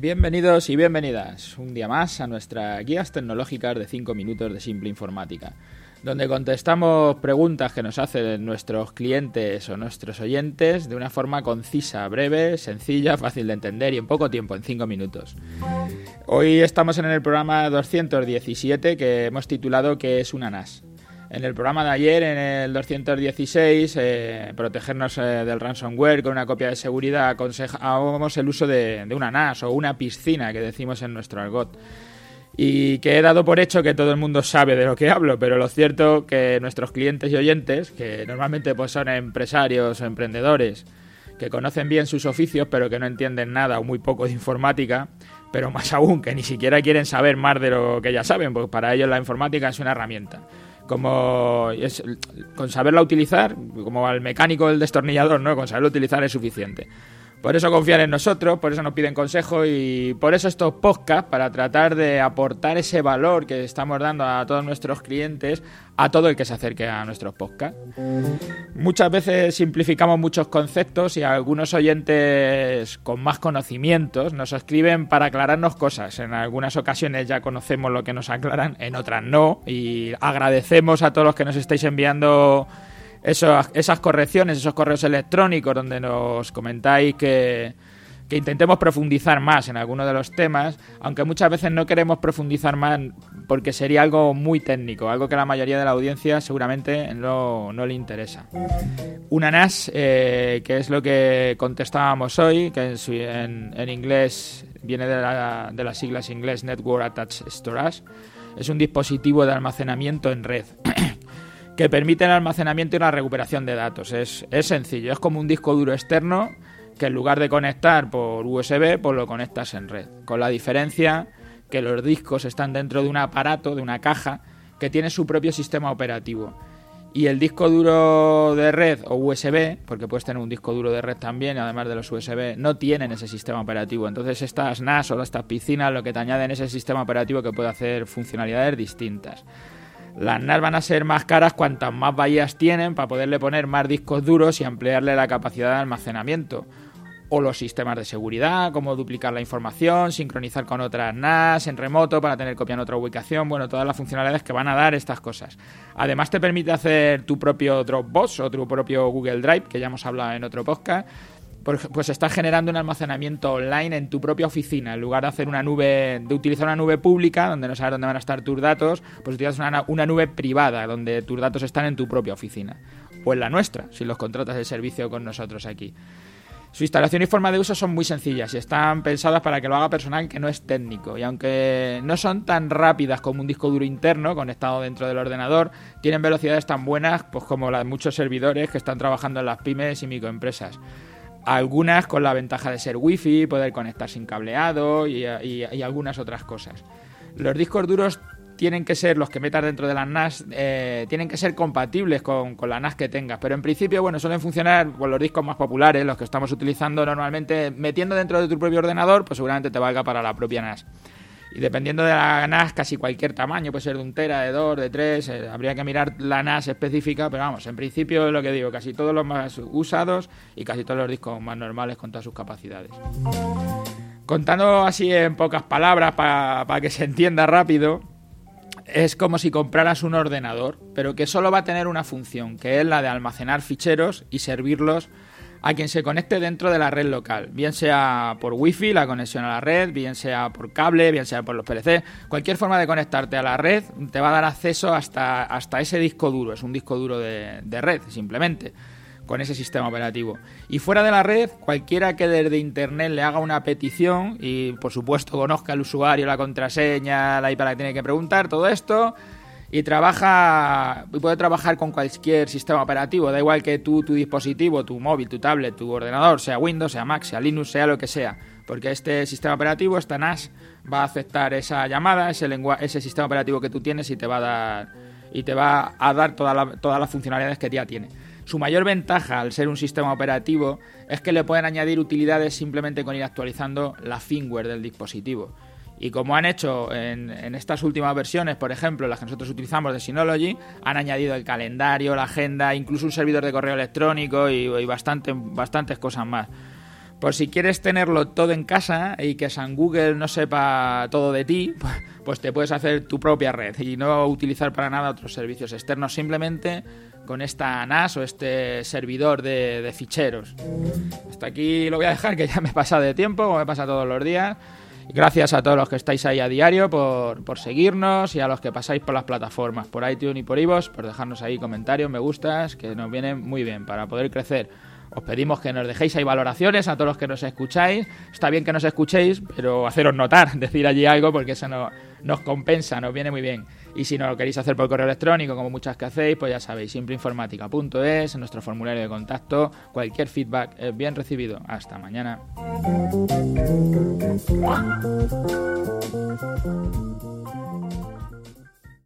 Bienvenidos y bienvenidas un día más a nuestras guías tecnológicas de 5 minutos de simple informática, donde contestamos preguntas que nos hacen nuestros clientes o nuestros oyentes de una forma concisa, breve, sencilla, fácil de entender y en poco tiempo, en 5 minutos. Hoy estamos en el programa 217 que hemos titulado ¿Qué es una NAS? En el programa de ayer, en el 216, eh, protegernos eh, del ransomware con una copia de seguridad, aconsejábamos el uso de, una NAS o una piscina, que decimos en nuestro argot. Y que he dado por hecho que todo el mundo sabe de lo que hablo, pero lo cierto que nuestros clientes y oyentes, que normalmente pues, son empresarios o emprendedores, que conocen bien sus oficios pero que no entienden nada o muy poco de informática, pero más aún que ni siquiera quieren saber más de lo que ya saben, porque para ellos la informática es una herramienta como es, con saberla utilizar, como al mecánico del destornillador, ¿no? Con saberlo utilizar es suficiente. Por eso confían en nosotros, por eso nos piden consejo y por eso estos podcasts, para tratar de aportar ese valor que estamos dando a todos nuestros clientes, a todo el que se acerque a nuestros podcasts. Muchas veces simplificamos muchos conceptos y algunos oyentes con más conocimientos nos escriben para aclararnos cosas. En algunas ocasiones ya conocemos lo que nos aclaran, en otras no, y agradecemos a todos los que nos estáis enviando esas correcciones, esos correos electrónicos donde nos comentáis que, que intentemos profundizar más en alguno de los temas, aunque muchas veces no queremos profundizar más porque sería algo muy técnico, algo que a la mayoría de la audiencia seguramente no, no le interesa. Una NAS, eh, que es lo que contestábamos hoy, que en, en, inglés viene de, la, de las siglas inglés Network Attached Storage, es un dispositivo de almacenamiento en red. Que permite el almacenamiento y la recuperación de datos. Es, sencillo, es como un disco duro externo que en lugar de conectar por USB, pues lo conectas en red. Con la diferencia que los discos están dentro de un aparato, de una caja, que tiene su propio sistema operativo. Y el disco duro de red o USB, porque puedes tener un disco duro de red también, además de los USB, no tienen ese sistema operativo. Entonces estas NAS o estas piscinas lo que te añaden es el sistema operativo que puede hacer funcionalidades distintas. Las NAS van a ser más caras cuantas más bahías tienen para poderle poner más discos duros y ampliarle la capacidad de almacenamiento. O los sistemas de seguridad, como duplicar la información, sincronizar con otras NAS en remoto para tener copia en otra ubicación, bueno, todas las funcionalidades que van a dar estas cosas. Además te permite hacer tu propio Dropbox o tu propio Google Drive, que ya hemos hablado en otro podcast, pues estás generando un almacenamiento online en tu propia oficina. En lugar de hacer una nube, de utilizar una nube pública, donde no sabes dónde van a estar tus datos, pues utilizas una, una nube privada, donde tus datos están en tu propia oficina. O en la nuestra, si los contratas el servicio con nosotros aquí. Su instalación y forma de uso son muy sencillas y están pensadas para que lo haga personal que no es técnico. Y aunque no son tan rápidas como un disco duro interno conectado dentro del ordenador, tienen velocidades tan buenas pues, como las de muchos servidores que están trabajando en las pymes y microempresas. Algunas con la ventaja de ser wifi, poder conectar sin cableado y, algunas otras cosas. Los discos duros tienen que ser los que metas dentro de las NAS, eh, tienen que ser compatibles con, con, la NAS que tengas. Pero en principio, bueno, suelen funcionar con los discos más populares, los que estamos utilizando normalmente, metiendo dentro de tu propio ordenador, pues seguramente te valga para la propia NAS. Y dependiendo de la NAS, casi cualquier tamaño, puede ser de un tera, de dos, de tres, eh, habría que mirar la NAS específica, pero vamos, en principio es lo que digo, casi todos los más usados y casi todos los discos más normales con todas sus capacidades. Contando así en pocas palabras para que se entienda rápido, es como si compraras un ordenador, pero que solo va a tener una función, que es la de almacenar ficheros y servirlos a quien se conecte dentro de la red local, bien sea por wifi, la conexión a la red, bien sea por cable, bien sea por los PLC, cualquier forma de conectarte a la red te va a dar acceso hasta, hasta ese disco duro, es un disco duro de, red simplemente con ese sistema operativo. Y fuera de la red, cualquiera que desde internet le haga una petición y por supuesto conozca el usuario, la contraseña, la IP la que tiene que preguntar, todo esto, y trabaja y puede trabajar con cualquier sistema operativo, da igual que tú, tu dispositivo, tu móvil, tu tablet, tu ordenador, sea Windows, sea Mac, sea Linux, sea lo que sea, porque este sistema operativo, esta NAS, va a aceptar esa llamada, ese, ese sistema operativo que tú tienes y te va a dar y te va a dar todas las funcionalidades que ya tiene. Su mayor ventaja al ser un sistema operativo es que le pueden añadir utilidades simplemente con ir actualizando la firmware del dispositivo. Y como han hecho en, estas últimas versiones, por ejemplo, las que nosotros utilizamos de Synology, han añadido el calendario, la agenda, incluso un servidor de correo electrónico y, bastante, bastantes cosas más. Por si quieres tenerlo todo en casa y que San Google no sepa todo de ti, pues, te puedes hacer tu propia red y no utilizar para nada otros servicios externos, simplemente con esta NAS o este servidor de, ficheros. Hasta aquí lo voy a dejar, que ya me pasa de tiempo, como me pasa todos los días. Gracias a todos los que estáis ahí a diario por, por, seguirnos y a los que pasáis por las plataformas, por iTunes y por iVoox, por dejarnos ahí comentarios, me gustas, que nos vienen muy bien para poder crecer. Os pedimos que nos dejéis ahí valoraciones a todos los que nos escucháis. Está bien que nos escuchéis, pero haceros notar, decir allí algo, porque eso nos compensa, nos viene muy bien. Y si no lo queréis hacer por correo electrónico, como muchas que hacéis, pues ya sabéis, simpleinformática.es, nuestro formulario de contacto, cualquier feedback es bien recibido. Hasta mañana.